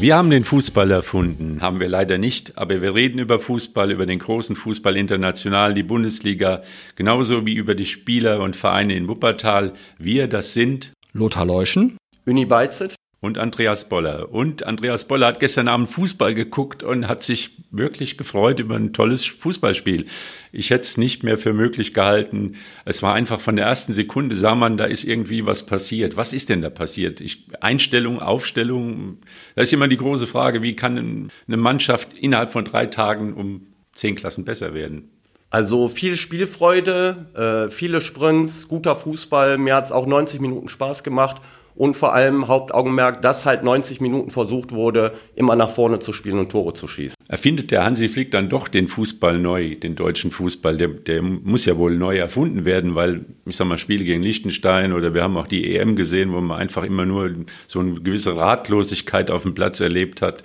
Wir haben den Fußball erfunden, haben wir leider nicht, aber wir reden über Fußball, über den großen Fußball international, die Bundesliga, genauso wie über die Spieler und Vereine in Wuppertal. Wir, das sind Lothar Leuschen, Uni Beizet und Andreas Boller. Und Andreas Boller hat gestern Abend Fußball geguckt und hat sich wirklich gefreut über ein tolles Fußballspiel. Ich hätte es nicht mehr für möglich gehalten. Es war einfach von der ersten Sekunde, sah man, da ist irgendwie was passiert. Was ist denn da passiert? Ich, Einstellung, Aufstellung, da ist immer die große Frage, wie kann eine Mannschaft innerhalb von drei Tagen um zehn Klassen besser werden? Also viel Spielfreude, äh, viele Sprints, guter Fußball. Mir hat es auch 90 Minuten Spaß gemacht und vor allem Hauptaugenmerk, dass halt 90 Minuten versucht wurde, immer nach vorne zu spielen und Tore zu schießen. Erfindet der Hansi Flick dann doch den Fußball neu, den deutschen Fußball? Der, der muss ja wohl neu erfunden werden, weil, ich sag mal, Spiele gegen Liechtenstein oder wir haben auch die EM gesehen, wo man einfach immer nur so eine gewisse Ratlosigkeit auf dem Platz erlebt hat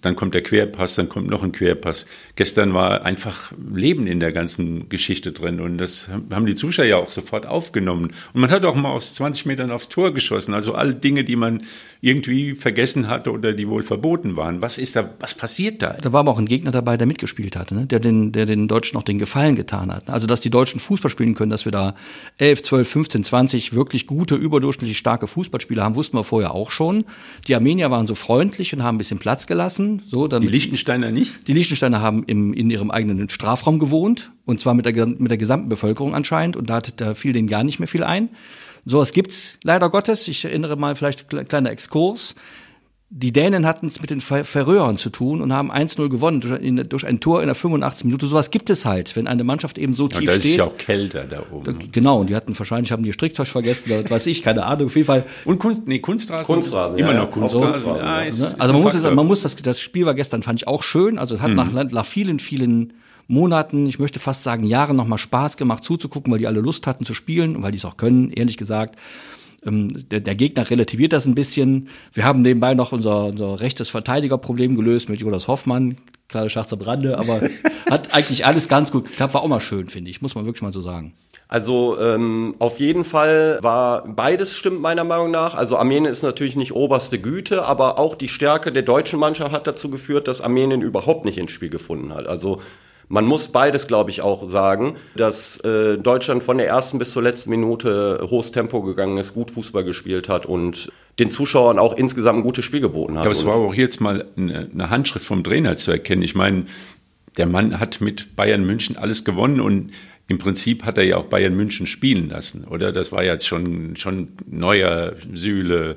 dann kommt der Querpass, dann kommt noch ein Querpass. Gestern war einfach Leben in der ganzen Geschichte drin und das haben die Zuschauer ja auch sofort aufgenommen. Und man hat auch mal aus 20 Metern aufs Tor geschossen. Also alle Dinge, die man irgendwie vergessen hatte oder die wohl verboten waren. Was ist da, was passiert da? Da war aber auch ein Gegner dabei, der mitgespielt hatte, ne? der, den, der den Deutschen auch den Gefallen getan hat. Also, dass die Deutschen Fußball spielen können, dass wir da 11, 12, 15, 20 wirklich gute, überdurchschnittlich starke Fußballspieler haben, wussten wir vorher auch schon. Die Armenier waren so freundlich und haben ein bisschen Platz gelassen. So, dann die Liechtensteiner nicht? Die Liechtensteiner haben im, in ihrem eigenen Strafraum gewohnt und zwar mit der, mit der gesamten Bevölkerung anscheinend und da, hat, da fiel denen gar nicht mehr viel ein. Sowas gibt's leider Gottes. Ich erinnere mal vielleicht kleiner Exkurs. Die Dänen hatten es mit den Färöern zu tun und haben 1-0 gewonnen durch, durch, ein Tor in der 85 Minute. Sowas gibt es halt, wenn eine Mannschaft eben so tief ja, da steht. ist ja auch kälter da oben. Da, genau, und die hatten wahrscheinlich haben die Stricktäusch vergessen, oder weiß ich, keine Ahnung, auf jeden Fall. Und Kunst, nee, Kunstrasen. Kunstrasen, immer ja, noch Kunstrasen. So, ja, ist, ne? also man muss, es, man muss das, das Spiel war gestern fand ich auch schön. Also es hat mhm. nach, nach vielen, vielen Monaten, ich möchte fast sagen Jahren nochmal Spaß gemacht zuzugucken, weil die alle Lust hatten zu spielen und weil die es auch können, ehrlich gesagt. Ähm, der, der, Gegner relativiert das ein bisschen. Wir haben nebenbei noch unser, unser rechtes Verteidigerproblem gelöst mit Jonas Hoffmann. Kleine Schach zur Brande, aber hat eigentlich alles ganz gut geklappt. War auch mal schön, finde ich, muss man wirklich mal so sagen. Also ähm, auf jeden Fall war beides stimmt meiner Meinung nach. Also Armenien ist natürlich nicht oberste Güte, aber auch die Stärke der deutschen Mannschaft hat dazu geführt, dass Armenien überhaupt nicht ins Spiel gefunden hat. Also man muss beides, glaube ich, auch sagen, dass äh, Deutschland von der ersten bis zur letzten Minute hohes Tempo gegangen ist, gut Fußball gespielt hat und den Zuschauern auch insgesamt ein gutes Spiel geboten hat. Aber es war auch jetzt mal eine, eine Handschrift vom Trainer zu erkennen. Ich meine, der Mann hat mit Bayern München alles gewonnen und im Prinzip hat er ja auch Bayern München spielen lassen, oder? Das war jetzt schon, schon Neuer, Süle,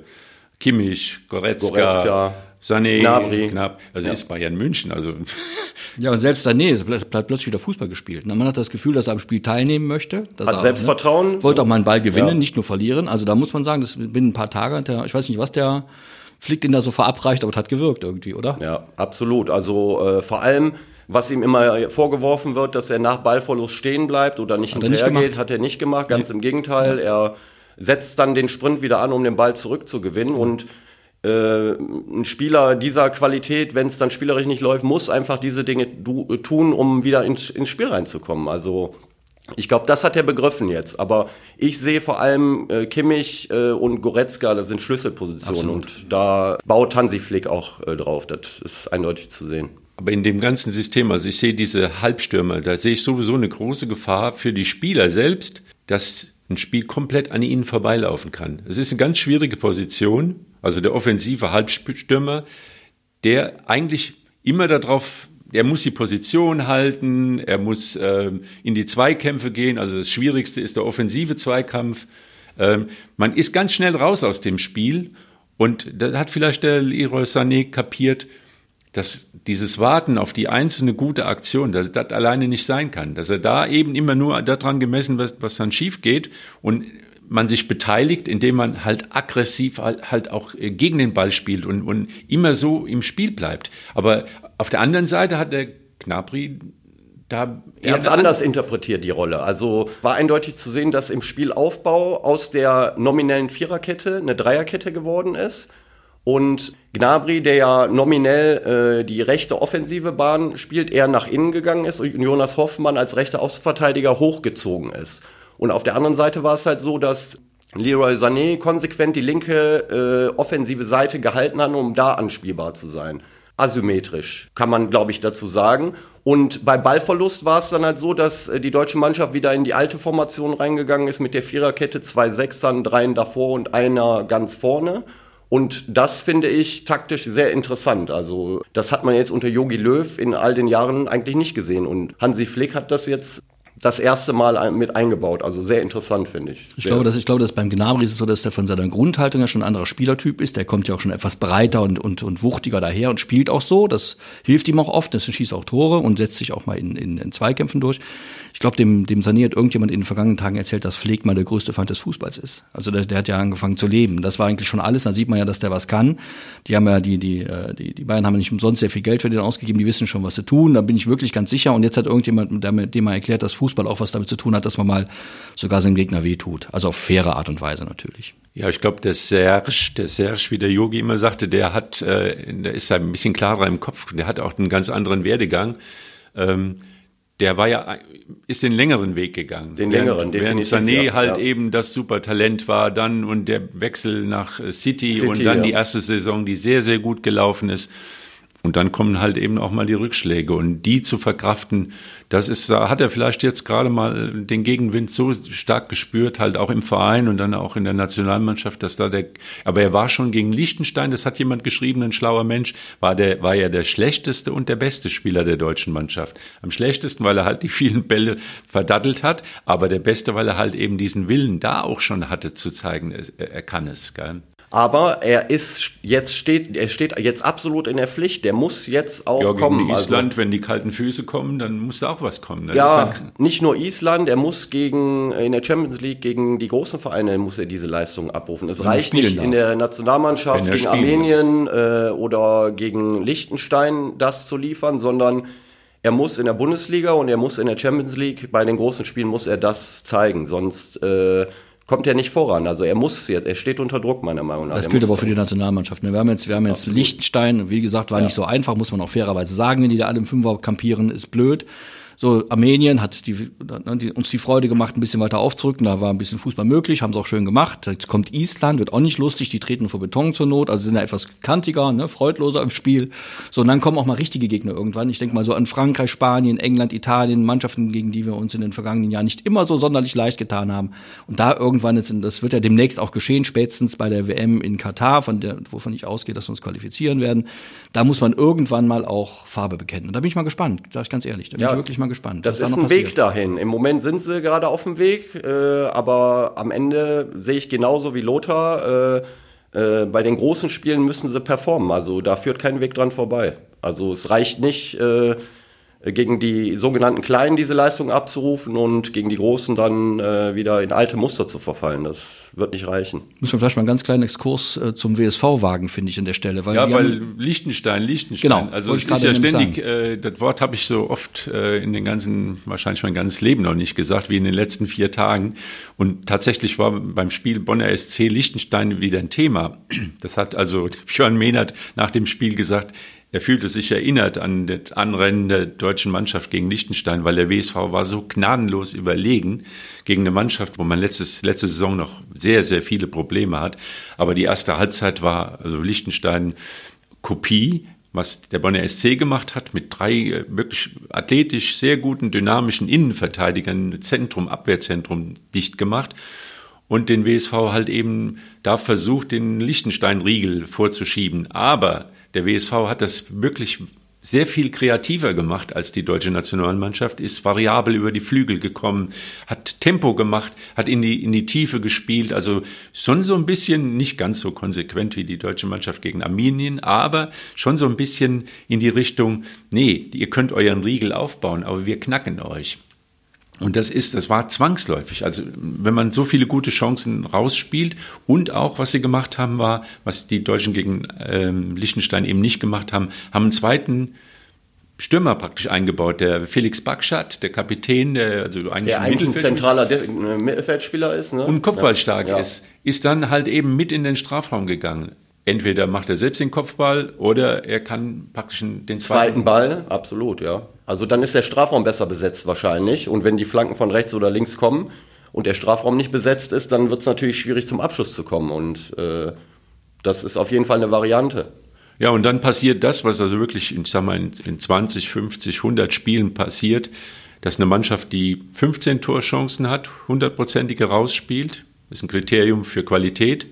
Kimmich, Goretzka. Goretzka. Sané, Gnabry. knapp. Also ja. ist Bayern München. Also ja, und selbst Sané bleibt plötzlich wieder Fußball gespielt. Man hat das Gefühl, dass er am Spiel teilnehmen möchte. Hat er, Selbstvertrauen. Ne, wollte auch mal einen Ball gewinnen, ja. nicht nur verlieren. Also da muss man sagen, das binnen ein paar Tage, der, ich weiß nicht, was der Flick den da so verabreicht, aber es hat gewirkt irgendwie, oder? Ja, absolut. Also äh, vor allem was ihm immer vorgeworfen wird, dass er nach Ballverlust stehen bleibt oder nicht hinterhergeht, hat er nicht gemacht. Ganz nee. im Gegenteil, er setzt dann den Sprint wieder an, um den Ball zurückzugewinnen. Und äh, ein Spieler dieser Qualität, wenn es dann spielerisch nicht läuft, muss einfach diese Dinge tun, um wieder ins, ins Spiel reinzukommen. Also ich glaube, das hat er begriffen jetzt. Aber ich sehe vor allem äh, Kimmich äh, und Goretzka, das sind Schlüsselpositionen. Absolut. Und da baut Hansi Flick auch äh, drauf. Das ist eindeutig zu sehen. Aber in dem ganzen System, also ich sehe diese Halbstürmer, da sehe ich sowieso eine große Gefahr für die Spieler selbst, dass ein Spiel komplett an ihnen vorbeilaufen kann. Es ist eine ganz schwierige Position, also der offensive Halbstürmer, der eigentlich immer darauf, er muss die Position halten, er muss äh, in die Zweikämpfe gehen, also das Schwierigste ist der offensive Zweikampf. Ähm, man ist ganz schnell raus aus dem Spiel. Und da hat vielleicht der Leroy Sané kapiert, dass dieses Warten auf die einzelne gute Aktion, dass das alleine nicht sein kann, dass er da eben immer nur daran gemessen wird, was dann schief geht. Und man sich beteiligt, indem man halt aggressiv halt, auch äh, gegen den Ball spielt und, und immer so im Spiel bleibt. Aber auf der anderen Seite hat der Gnabry da er hat es anders interpretiert, die Rolle. Also war eindeutig zu sehen, dass im Spielaufbau aus der nominellen Viererkette eine Dreierkette geworden ist. Und Gnabry, der ja nominell äh, die rechte offensive Bahn spielt, eher nach innen gegangen ist und Jonas Hoffmann als rechter Außenverteidiger hochgezogen ist. Und auf der anderen Seite war es halt so, dass Leroy Sané konsequent die linke äh, offensive Seite gehalten hat, um da anspielbar zu sein. Asymmetrisch, kann man, glaube ich, dazu sagen. Und bei Ballverlust war es dann halt so, dass äh, die deutsche Mannschaft wieder in die alte Formation reingegangen ist mit der Viererkette, zwei Sechsern, dreien davor und einer ganz vorne. Und das finde ich taktisch sehr interessant. Also das hat man jetzt unter Yogi Löw in all den Jahren eigentlich nicht gesehen. Und Hansi Flick hat das jetzt das erste Mal mit eingebaut. Also sehr interessant, finde ich. Ich glaube, dass, ich glaube, dass beim Gnabry ist es so, dass der von seiner Grundhaltung ja schon ein anderer Spielertyp ist. Der kommt ja auch schon etwas breiter und, und, und wuchtiger daher und spielt auch so. Das hilft ihm auch oft. Das schießt auch Tore und setzt sich auch mal in, in, in Zweikämpfen durch. Ich glaube, dem, dem Sané hat irgendjemand in den vergangenen Tagen erzählt, dass Pfleg mal der größte Feind des Fußballs ist. Also der, der hat ja angefangen zu leben. Das war eigentlich schon alles. Da sieht man ja, dass der was kann. Die haben ja, die, die, äh, die, die Bayern haben nicht umsonst sehr viel Geld für den ausgegeben. Die wissen schon, was sie tun. Da bin ich wirklich ganz sicher. Und jetzt hat irgendjemand, der, dem mal erklärt, dass Fußball auch was damit zu tun hat, dass man mal sogar seinem Gegner wehtut. Also auf faire Art und Weise natürlich. Ja, ich glaube, der Serge, der Serge, wie der Yogi immer sagte, der hat, äh, der ist ein bisschen klarer im Kopf. Der hat auch einen ganz anderen Werdegang. Ähm, der war ja, ist den längeren Weg gegangen. Den längeren, definitiv. Während Sané ja, halt ja. eben das Supertalent war, dann und der Wechsel nach City, City und dann ja. die erste Saison, die sehr, sehr gut gelaufen ist. Und dann kommen halt eben auch mal die Rückschläge und die zu verkraften, das ist, da hat er vielleicht jetzt gerade mal den Gegenwind so stark gespürt, halt auch im Verein und dann auch in der Nationalmannschaft, dass da der, aber er war schon gegen Liechtenstein, das hat jemand geschrieben, ein schlauer Mensch, war der, war ja der schlechteste und der beste Spieler der deutschen Mannschaft. Am schlechtesten, weil er halt die vielen Bälle verdattelt hat, aber der beste, weil er halt eben diesen Willen da auch schon hatte zu zeigen, er, kann es, gell? Aber er ist jetzt steht, er steht jetzt absolut in der Pflicht. Der muss jetzt auch ja, kommen. Gegen also Island, also, wenn die kalten Füße kommen, dann muss da auch was kommen. Das ja, nicht nur Island. Er muss gegen in der Champions League gegen die großen Vereine muss er diese Leistung abrufen. Es reicht nicht darf. in der Nationalmannschaft gegen Armenien äh, oder gegen Liechtenstein das zu liefern, sondern er muss in der Bundesliga und er muss in der Champions League bei den großen Spielen muss er das zeigen. Sonst äh, kommt er nicht voran. Also er muss jetzt, er steht unter Druck, meiner Meinung nach. Das gilt aber auch für die Nationalmannschaft. Ne? Wir haben jetzt, wir haben jetzt Liechtenstein, wie gesagt, war ja. nicht so einfach, muss man auch fairerweise sagen, wenn die da alle im Fünfer kampieren, ist blöd. So, Armenien hat die, die, uns die Freude gemacht, ein bisschen weiter aufzurücken. Da war ein bisschen Fußball möglich, haben sie auch schön gemacht. Jetzt kommt Island, wird auch nicht lustig, die treten vor Beton zur Not, also sind da etwas kantiger, ne, freudloser im Spiel. So, und dann kommen auch mal richtige Gegner irgendwann. Ich denke mal so an Frankreich, Spanien, England, Italien, Mannschaften, gegen die wir uns in den vergangenen Jahren nicht immer so sonderlich leicht getan haben. Und da irgendwann, ist, das wird ja demnächst auch geschehen, spätestens bei der WM in Katar, von der, wovon ich ausgehe, dass wir uns qualifizieren werden, da muss man irgendwann mal auch Farbe bekennen. Und da bin ich mal gespannt, sage ich ganz ehrlich. Da bin ja. ich wirklich mal gespannt. Das ist da ein passiert. Weg dahin. Im Moment sind sie gerade auf dem Weg, äh, aber am Ende sehe ich genauso wie Lothar. Äh, äh, bei den großen Spielen müssen sie performen. Also da führt kein Weg dran vorbei. Also es reicht nicht, äh, gegen die sogenannten Kleinen diese Leistung abzurufen und gegen die Großen dann äh, wieder in alte Muster zu verfallen. Das wird nicht reichen. Müssen wir vielleicht mal einen ganz kleinen Exkurs äh, zum WSV wagen, finde ich, an der Stelle. Weil ja, weil Liechtenstein, Liechtenstein. Genau. Also es ist ja ständig, äh, das Wort habe ich so oft äh, in den ganzen, wahrscheinlich mein ganzes Leben noch nicht gesagt, wie in den letzten vier Tagen. Und tatsächlich war beim Spiel Bonner SC Liechtenstein wieder ein Thema. Das hat also Björn Mehnert nach dem Spiel gesagt, er fühlte sich erinnert an das Anrennen der deutschen Mannschaft gegen Liechtenstein, weil der WSV war so gnadenlos überlegen gegen eine Mannschaft, wo man letztes, letzte Saison noch sehr, sehr viele Probleme hat. Aber die erste Halbzeit war also Liechtenstein Kopie, was der Bonner SC gemacht hat, mit drei äh, wirklich athletisch sehr guten, dynamischen Innenverteidigern, Zentrum, Abwehrzentrum dicht gemacht und den WSV halt eben da versucht, den Liechtenstein-Riegel vorzuschieben. Aber der WSV hat das wirklich sehr viel kreativer gemacht als die deutsche Nationalmannschaft, ist variabel über die Flügel gekommen, hat Tempo gemacht, hat in die, in die Tiefe gespielt, also schon so ein bisschen, nicht ganz so konsequent wie die deutsche Mannschaft gegen Armenien, aber schon so ein bisschen in die Richtung, nee, ihr könnt euren Riegel aufbauen, aber wir knacken euch. Und das ist, das war zwangsläufig. Also wenn man so viele gute Chancen rausspielt und auch, was sie gemacht haben, war, was die Deutschen gegen ähm, Liechtenstein eben nicht gemacht haben, haben einen zweiten Stürmer praktisch eingebaut, der Felix Bakschat, der Kapitän, der also eigentlich, der eigentlich ein zentraler Mittelfeldspieler ist ne? und kopfballstark ja. ist, ist dann halt eben mit in den Strafraum gegangen entweder macht er selbst den Kopfball oder er kann praktisch den zweiten, zweiten Ball, absolut, ja. Also dann ist der Strafraum besser besetzt wahrscheinlich und wenn die Flanken von rechts oder links kommen und der Strafraum nicht besetzt ist, dann wird es natürlich schwierig zum Abschluss zu kommen. Und äh, das ist auf jeden Fall eine Variante. Ja, und dann passiert das, was also wirklich, ich sag mal, in, in 20, 50, 100 Spielen passiert, dass eine Mannschaft, die 15 Torchancen hat, hundertprozentige rausspielt, ist ein Kriterium für Qualität.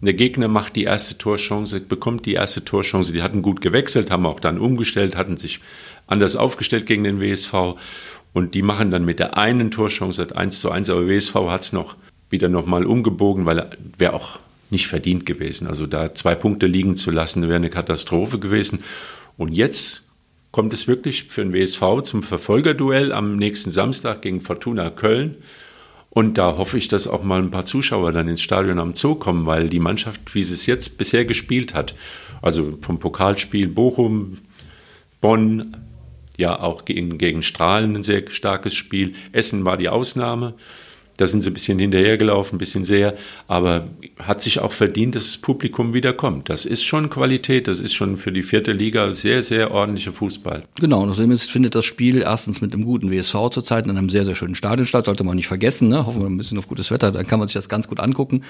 Der Gegner macht die erste Torchance, bekommt die erste Torchance. Die hatten gut gewechselt, haben auch dann umgestellt, hatten sich anders aufgestellt gegen den WSV. Und die machen dann mit der einen Torchance 1 zu 1. Aber WSV hat es noch wieder nochmal umgebogen, weil wäre auch nicht verdient gewesen. Also da zwei Punkte liegen zu lassen, wäre eine Katastrophe gewesen. Und jetzt kommt es wirklich für den WSV zum Verfolgerduell am nächsten Samstag gegen Fortuna Köln. Und da hoffe ich, dass auch mal ein paar Zuschauer dann ins Stadion am Zoo kommen, weil die Mannschaft, wie sie es jetzt bisher gespielt hat, also vom Pokalspiel Bochum, Bonn, ja auch gegen, gegen Strahlen ein sehr starkes Spiel. Essen war die Ausnahme. Da sind sie ein bisschen hinterhergelaufen, ein bisschen sehr, aber hat sich auch verdient, dass das Publikum wieder kommt. Das ist schon Qualität, das ist schon für die vierte Liga sehr, sehr ordentlicher Fußball. Genau, und außerdem findet das Spiel erstens mit einem guten WSV zurzeit in einem sehr, sehr schönen Stadion statt, sollte man nicht vergessen, ne? hoffen wir ein bisschen auf gutes Wetter, dann kann man sich das ganz gut angucken.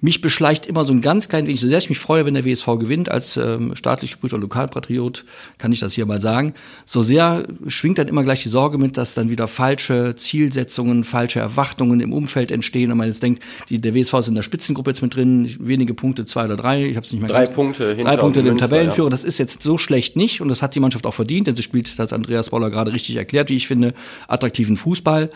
Mich beschleicht immer so ein ganz klein wenig, so sehr ich mich freue, wenn der WSV gewinnt, als ähm, staatlich geprüfter Lokalpatriot, kann ich das hier mal sagen, so sehr schwingt dann immer gleich die Sorge mit, dass dann wieder falsche Zielsetzungen, falsche Erwartungen im Umfeld entstehen und man jetzt denkt, die, der WSV ist in der Spitzengruppe jetzt mit drin, wenige Punkte, zwei oder drei, ich habe es nicht mehr Drei Punkte Drei Punkte dem Tabellenführer, ja. das ist jetzt so schlecht nicht und das hat die Mannschaft auch verdient, denn sie spielt, das Andreas Boller gerade richtig erklärt, wie ich finde, attraktiven Fußball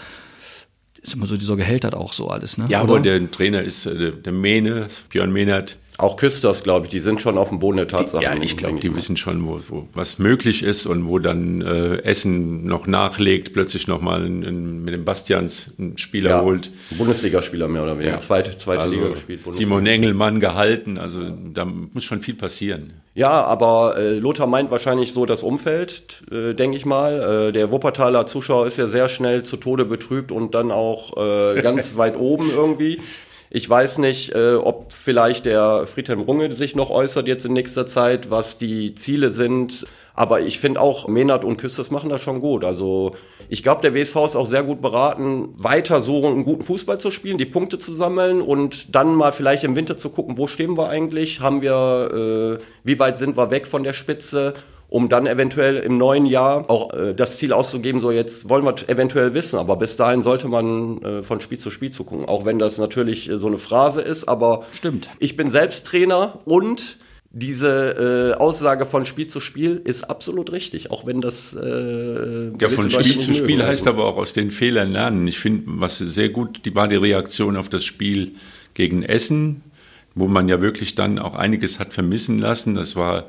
ist immer so dieser Gehalt hat auch so alles, ne? Ja, Oder? aber der Trainer ist äh, der Mene, Björn Mehnert, auch Küsters, glaube ich, die sind schon auf dem Boden der Tatsachen. ja, ich glaube, die wissen schon, wo, wo, was möglich ist und wo dann äh, Essen noch nachlegt, plötzlich nochmal mit dem Bastians einen Spieler ja, holt. Bundesligaspieler mehr oder weniger. Ja. Zweite, zweite also Liga gespielt. Simon Engelmann gehalten, also da muss schon viel passieren. Ja, aber äh, Lothar meint wahrscheinlich so das Umfeld, äh, denke ich mal. Äh, der Wuppertaler Zuschauer ist ja sehr schnell zu Tode betrübt und dann auch äh, ganz weit oben irgendwie. Ich weiß nicht, äh, ob vielleicht der Friedhelm Runge sich noch äußert jetzt in nächster Zeit, was die Ziele sind. Aber ich finde auch, Menard und Küsters machen das schon gut. Also ich glaube, der WSV ist auch sehr gut beraten, weiter so einen guten Fußball zu spielen, die Punkte zu sammeln und dann mal vielleicht im Winter zu gucken, wo stehen wir eigentlich? Haben wir, äh, wie weit sind wir weg von der Spitze? Um dann eventuell im neuen Jahr auch äh, das Ziel auszugeben, so jetzt wollen wir eventuell wissen, aber bis dahin sollte man äh, von Spiel zu Spiel zugucken, auch wenn das natürlich äh, so eine Phrase ist, aber Stimmt. ich bin selbst Trainer und diese äh, Aussage von Spiel zu Spiel ist absolut richtig, auch wenn das äh, ja von Spiel zu Spiel heißt aber auch aus den Fehlern lernen. Ich finde, was sehr gut die war die Reaktion auf das Spiel gegen Essen, wo man ja wirklich dann auch einiges hat vermissen lassen. Das war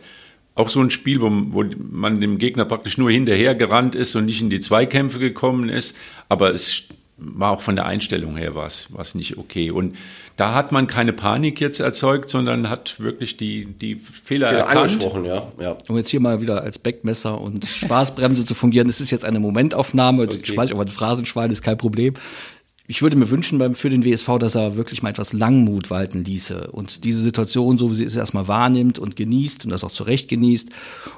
auch so ein Spiel, wo, wo man dem Gegner praktisch nur hinterher gerannt ist und nicht in die Zweikämpfe gekommen ist. Aber es war auch von der Einstellung her was, was nicht okay. Und da hat man keine Panik jetzt erzeugt, sondern hat wirklich die, die Fehler ja, erkannt. Angesprochen, ja, ja. Um jetzt hier mal wieder als Backmesser und Spaßbremse zu fungieren, das ist jetzt eine Momentaufnahme. Okay. Ich weiß, aber ein Phrasenschwein ist kein Problem ich würde mir wünschen beim, für den WSV, dass er wirklich mal etwas Langmut walten ließe und diese Situation, so wie sie ist, erstmal wahrnimmt und genießt und das auch zu Recht genießt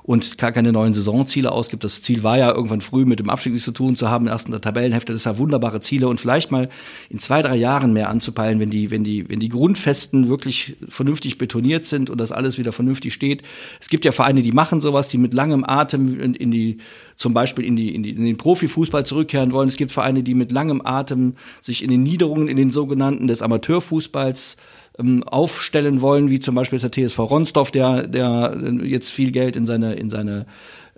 und gar keine neuen Saisonziele ausgibt. Das Ziel war ja irgendwann früh mit dem Abstieg nichts zu tun zu haben, in der Tabellenhälfte, das sind wunderbare Ziele und vielleicht mal in zwei, drei Jahren mehr anzupeilen, wenn die, wenn die, wenn die Grundfesten wirklich vernünftig betoniert sind und das alles wieder vernünftig steht. Es gibt ja Vereine, die machen sowas, die mit langem Atem in, in die, zum Beispiel in die, in die, in den Profifußball zurückkehren wollen. Es gibt Vereine, die mit langem Atem sich in den Niederungen, in den sogenannten des Amateurfußballs ähm, aufstellen wollen, wie zum Beispiel der TSV Ronsdorf, der, der jetzt viel Geld in seine, in seine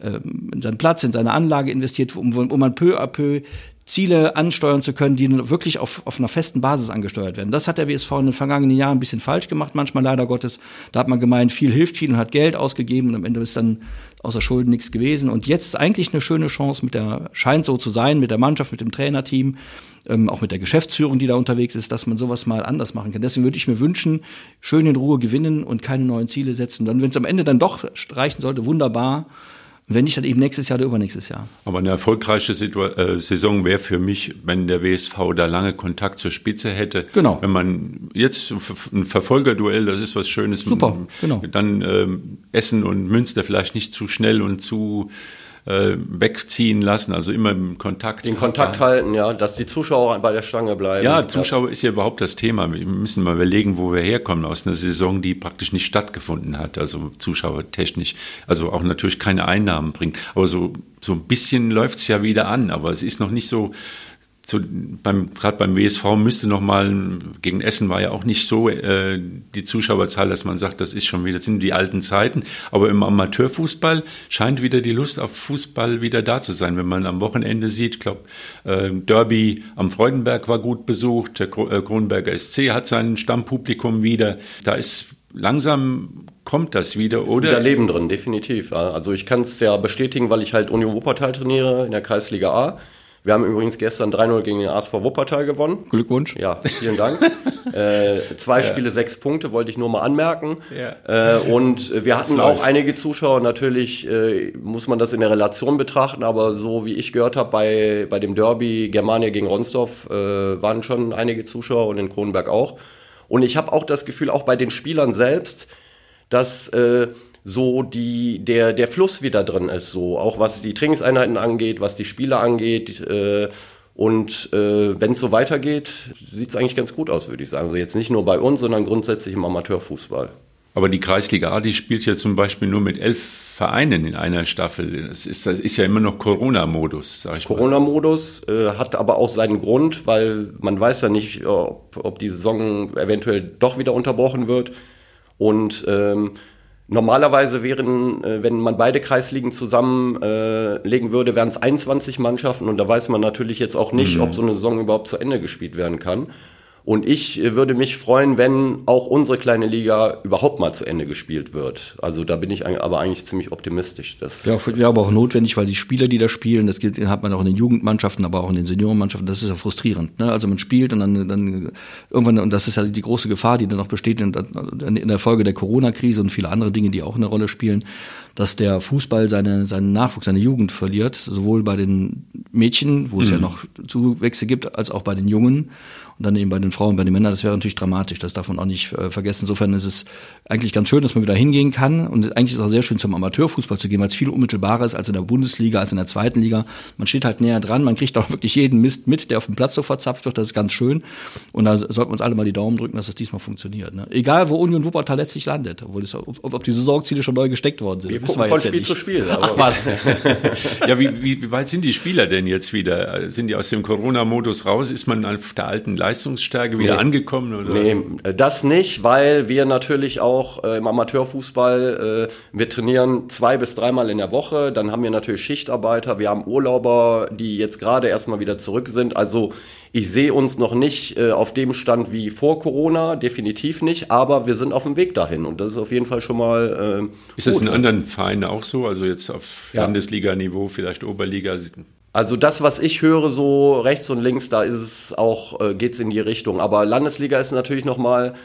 ähm, in seinen Platz, in seine Anlage investiert, um, um man peu à peu Ziele ansteuern zu können, die wirklich auf, auf einer festen Basis angesteuert werden. Das hat der WSV in den vergangenen Jahren ein bisschen falsch gemacht, manchmal leider Gottes. Da hat man gemeint, viel hilft viel und hat Geld ausgegeben und am Ende ist dann außer Schulden nichts gewesen. Und jetzt ist eigentlich eine schöne Chance, mit der, scheint so zu sein, mit der Mannschaft, mit dem Trainerteam, ähm, auch mit der Geschäftsführung, die da unterwegs ist, dass man sowas mal anders machen kann. Deswegen würde ich mir wünschen, schön in Ruhe gewinnen und keine neuen Ziele setzen. Und dann, wenn es am Ende dann doch streichen sollte, wunderbar. Wenn nicht, dann eben nächstes Jahr oder übernächstes Jahr. Aber eine erfolgreiche äh, Saison wäre für mich, wenn der WSV da lange Kontakt zur Spitze hätte. Genau. Wenn man jetzt ein Verfolgerduell, das ist was Schönes. Super, genau. Dann ähm, Essen und Münster vielleicht nicht zu schnell und zu äh, wegziehen lassen, also immer im Kontakt. Den Kontakt halten, ja, dass die Zuschauer bei der Stange bleiben. Ja, Zuschauer ist ja überhaupt das Thema. Wir müssen mal überlegen, wo wir herkommen aus einer Saison, die praktisch nicht stattgefunden hat, also zuschauertechnisch, also auch natürlich keine Einnahmen bringt. Aber so, so ein bisschen läuft es ja wieder an, aber es ist noch nicht so so beim gerade beim WSV müsste noch mal gegen Essen war ja auch nicht so äh, die Zuschauerzahl, dass man sagt, das ist schon wieder das sind die alten Zeiten. Aber im Amateurfußball scheint wieder die Lust auf Fußball wieder da zu sein. Wenn man am Wochenende sieht, ich glaube äh, Derby am Freudenberg war gut besucht, der Kro äh, Kronberger SC hat sein Stammpublikum wieder. Da ist langsam kommt das wieder, oder? Ist wieder Leben drin, definitiv. Also ich kann es ja bestätigen, weil ich halt Union Wuppertal trainiere in der Kreisliga A. Wir haben übrigens gestern 3-0 gegen den ASV Wuppertal gewonnen. Glückwunsch. Ja, vielen Dank. äh, zwei ja. Spiele, sechs Punkte, wollte ich nur mal anmerken. Ja. Äh, und wir hatten auch einige Zuschauer. Natürlich äh, muss man das in der Relation betrachten, aber so wie ich gehört habe, bei, bei dem Derby Germania gegen Ronsdorf äh, waren schon einige Zuschauer und in Kronenberg auch. Und ich habe auch das Gefühl, auch bei den Spielern selbst, dass äh, so die, der, der Fluss wieder drin ist, so auch was die Trainingseinheiten angeht, was die Spiele angeht. Äh, und äh, wenn es so weitergeht, sieht es eigentlich ganz gut aus, würde ich sagen. Also jetzt nicht nur bei uns, sondern grundsätzlich im Amateurfußball. Aber die Kreisliga A, die spielt ja zum Beispiel nur mit elf Vereinen in einer Staffel. Das ist, das ist ja immer noch Corona-Modus, sag ich Corona-Modus äh, hat aber auch seinen Grund, weil man weiß ja nicht, ob, ob die Saison eventuell doch wieder unterbrochen wird. Und ähm, Normalerweise wären, äh, wenn man beide Kreisligen zusammenlegen äh, würde, wären es 21 Mannschaften und da weiß man natürlich jetzt auch nicht, mhm. ob so eine Saison überhaupt zu Ende gespielt werden kann. Und ich äh, würde mich freuen, wenn auch unsere kleine Liga überhaupt mal zu Ende gespielt wird. Also da bin ich aber eigentlich ziemlich optimistisch. Dass, ja, ja, aber auch notwendig, weil die Spieler, die da spielen, das gilt, hat man auch in den Jugendmannschaften, aber auch in den Seniorenmannschaften, das ist ja frustrierend. Ne? Also man spielt und dann, dann irgendwann, und das ist ja die große Gefahr, die dann noch besteht in, in der Folge der Corona-Krise und viele andere Dinge, die auch eine Rolle spielen, dass der Fußball seine, seinen Nachwuchs, seine Jugend verliert, sowohl bei den Mädchen, wo es mhm. ja noch Zuwächse gibt, als auch bei den Jungen dann eben bei den Frauen, bei den Männern, das wäre natürlich dramatisch, das darf man auch nicht äh, vergessen. Insofern ist es eigentlich ganz schön, dass man wieder hingehen kann und eigentlich ist es auch sehr schön zum Amateurfußball zu gehen, weil es viel unmittelbarer ist als in der Bundesliga, als in der zweiten Liga. Man steht halt näher dran, man kriegt auch wirklich jeden Mist mit, der auf dem Platz so verzapft wird, das ist ganz schön und da sollten wir uns alle mal die Daumen drücken, dass es diesmal funktioniert. Ne? Egal, wo Union Wuppertal letztlich landet, obwohl es, ob, ob die Saisonziele schon neu gesteckt worden sind. Wir gucken wir von Spiel ja zu Spiel. Ach was. ja, wie, wie, wie weit sind die Spieler denn jetzt wieder? Sind die aus dem Corona-Modus raus? Ist man auf der alten Leistungsstärke wieder nee. angekommen? Oder? Nee, das nicht, weil wir natürlich auch äh, im Amateurfußball, äh, wir trainieren zwei bis dreimal in der Woche, dann haben wir natürlich Schichtarbeiter, wir haben Urlauber, die jetzt gerade erstmal wieder zurück sind. Also ich sehe uns noch nicht äh, auf dem Stand wie vor Corona, definitiv nicht, aber wir sind auf dem Weg dahin und das ist auf jeden Fall schon mal. Äh, ist das in ne? anderen Vereinen auch so? Also jetzt auf ja. Landesliga-Niveau, vielleicht Oberliga? Also das, was ich höre, so rechts und links, da ist es auch, äh, geht's in die Richtung. Aber Landesliga ist natürlich noch mal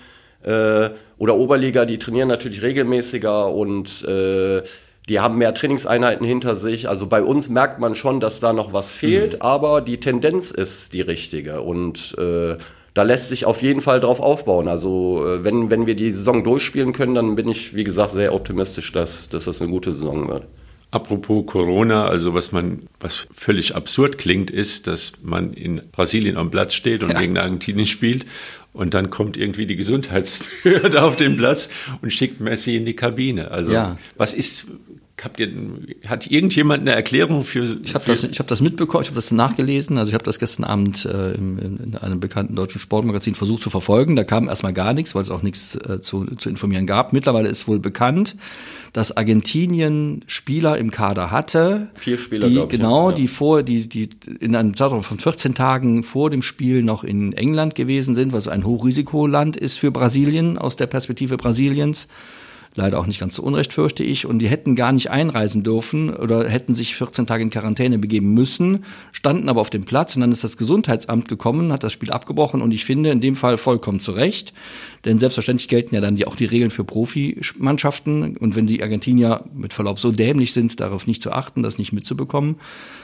äh, oder Oberliga, die trainieren natürlich regelmäßiger und äh, die haben mehr Trainingseinheiten hinter sich. Also bei uns merkt man schon, dass da noch was fehlt, mhm. aber die Tendenz ist die richtige und äh, da lässt sich auf jeden Fall drauf aufbauen. Also äh, wenn, wenn wir die Saison durchspielen können, dann bin ich, wie gesagt, sehr optimistisch, dass, dass das eine gute Saison wird. Apropos Corona, also was man, was völlig absurd klingt, ist, dass man in Brasilien am Platz steht und ja. gegen Argentinien spielt und dann kommt irgendwie die Gesundheitsbehörde auf den Platz und schickt Messi in die Kabine. Also ja. was ist, Habt ihr, hat irgendjemand eine Erklärung für? Ich habe das, ich hab das mitbekommen, ich habe das nachgelesen. Also ich habe das gestern Abend äh, in, in, einem bekannten deutschen Sportmagazin versucht zu verfolgen. Da kam erstmal gar nichts, weil es auch nichts äh, zu, zu informieren gab. Mittlerweile ist wohl bekannt, dass Argentinien Spieler im Kader hatte. Vier Spieler, die, ich, Genau, ja. die vor, die, die in einem Zeitraum von 14 Tagen vor dem Spiel noch in England gewesen sind, was ein Hochrisikoland ist für Brasilien aus der Perspektive Brasiliens leider auch nicht ganz so unrecht, fürchte ich. Und die hätten gar nicht einreisen dürfen oder hätten sich 14 Tage in Quarantäne begeben müssen, standen aber auf dem Platz und dann ist das Gesundheitsamt gekommen, hat das Spiel abgebrochen und ich finde in dem Fall vollkommen zu Recht. Denn selbstverständlich gelten ja dann die, auch die Regeln für Profimannschaften. Und wenn die Argentinier mit Verlaub so dämlich sind, darauf nicht zu achten, das nicht mitzubekommen,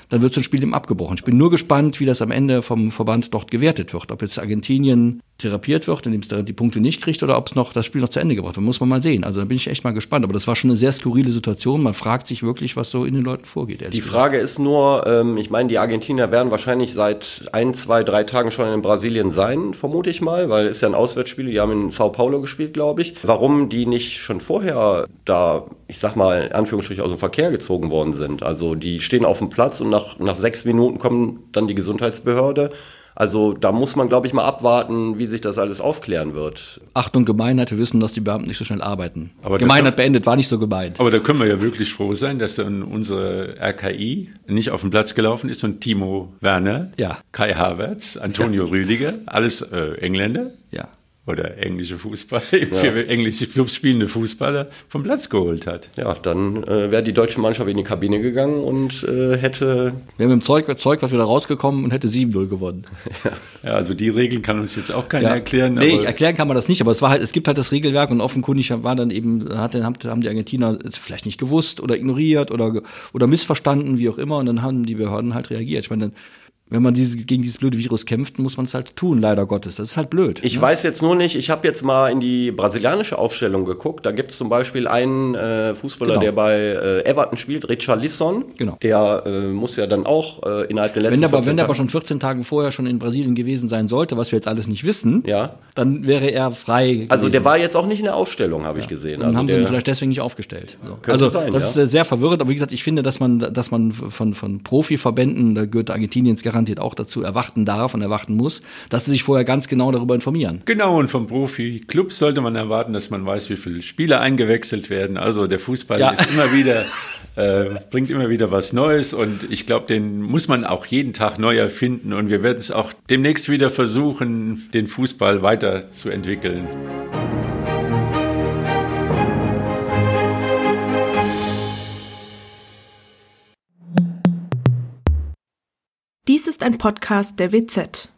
dann wird so ein Spiel eben abgebrochen. Ich bin nur gespannt, wie das am Ende vom Verband dort gewertet wird. Ob jetzt Argentinien therapiert wird, indem es die Punkte nicht kriegt, oder ob es noch das Spiel noch zu Ende gebracht wird. Muss man mal sehen. Also da bin ich echt mal gespannt. Aber das war schon eine sehr skurrile Situation. Man fragt sich wirklich, was so in den Leuten vorgeht. Die Frage gesagt. ist nur, ähm, ich meine, die Argentinier werden wahrscheinlich seit ein, zwei, drei Tagen schon in Brasilien sein, vermute ich mal, weil es ja ein Auswärtsspiel. Die haben in Sao Paulo gespielt, glaube ich. Warum die nicht schon vorher da, ich sag mal, in Anführungsstrichen aus dem Verkehr gezogen worden sind? Also die stehen auf dem Platz und nach, nach sechs Minuten kommen dann die Gesundheitsbehörde also da muss man, glaube ich, mal abwarten, wie sich das alles aufklären wird. Achtung, Gemeinheit, wir wissen, dass die Beamten nicht so schnell arbeiten. Aber Gemeinheit beendet, war nicht so gemeint. Aber da können wir ja wirklich froh sein, dass dann unsere RKI nicht auf den Platz gelaufen ist und Timo Werner, ja. Kai Havertz, Antonio ja. Rüdiger, alles äh, Engländer. Ja oder englische Fußball, ja. für englische Clubs spielende Fußballer vom Platz geholt hat. Ja, dann äh, wäre die deutsche Mannschaft in die Kabine gegangen und äh, hätte. Wäre mit dem Zeug, Zeug was wieder rausgekommen und hätte 7-0 gewonnen. Ja. ja. also die Regeln kann uns jetzt auch keiner ja. erklären. Nee, erklären kann man das nicht, aber es war halt, es gibt halt das Regelwerk und offenkundig war dann eben, hat, haben die Argentiner es vielleicht nicht gewusst oder ignoriert oder, oder missverstanden, wie auch immer, und dann haben die Behörden halt reagiert. Ich meine, dann wenn man diese, gegen dieses blöde Virus kämpft, muss man es halt tun, leider Gottes. Das ist halt blöd. Ich ne? weiß jetzt nur nicht, ich habe jetzt mal in die brasilianische Aufstellung geguckt. Da gibt es zum Beispiel einen äh, Fußballer, genau. der bei äh, Everton spielt, Richarlison. Genau. Der äh, muss ja dann auch äh, innerhalb der letzten wenn der, aber, Wenn der aber schon 14 Tage vorher schon in Brasilien gewesen sein sollte, was wir jetzt alles nicht wissen, ja. dann wäre er frei gewesen. Also der war jetzt auch nicht in der Aufstellung, habe ja. ich gesehen. Dann also haben sie ihn vielleicht deswegen nicht aufgestellt. So. Also sein, das ja. ist sehr verwirrend, aber wie gesagt, ich finde, dass man, dass man von, von Profiverbänden, da gehört Argentiniens garantiert auch dazu, erwarten darf und erwarten muss, dass sie sich vorher ganz genau darüber informieren. Genau, und vom Profi-Clubs sollte man erwarten, dass man weiß, wie viele Spieler eingewechselt werden. Also der Fußball ja. ist immer wieder, äh, bringt immer wieder was Neues und ich glaube, den muss man auch jeden Tag neu erfinden und wir werden es auch demnächst wieder versuchen, den Fußball weiterzuentwickeln. Ein Podcast der WZ.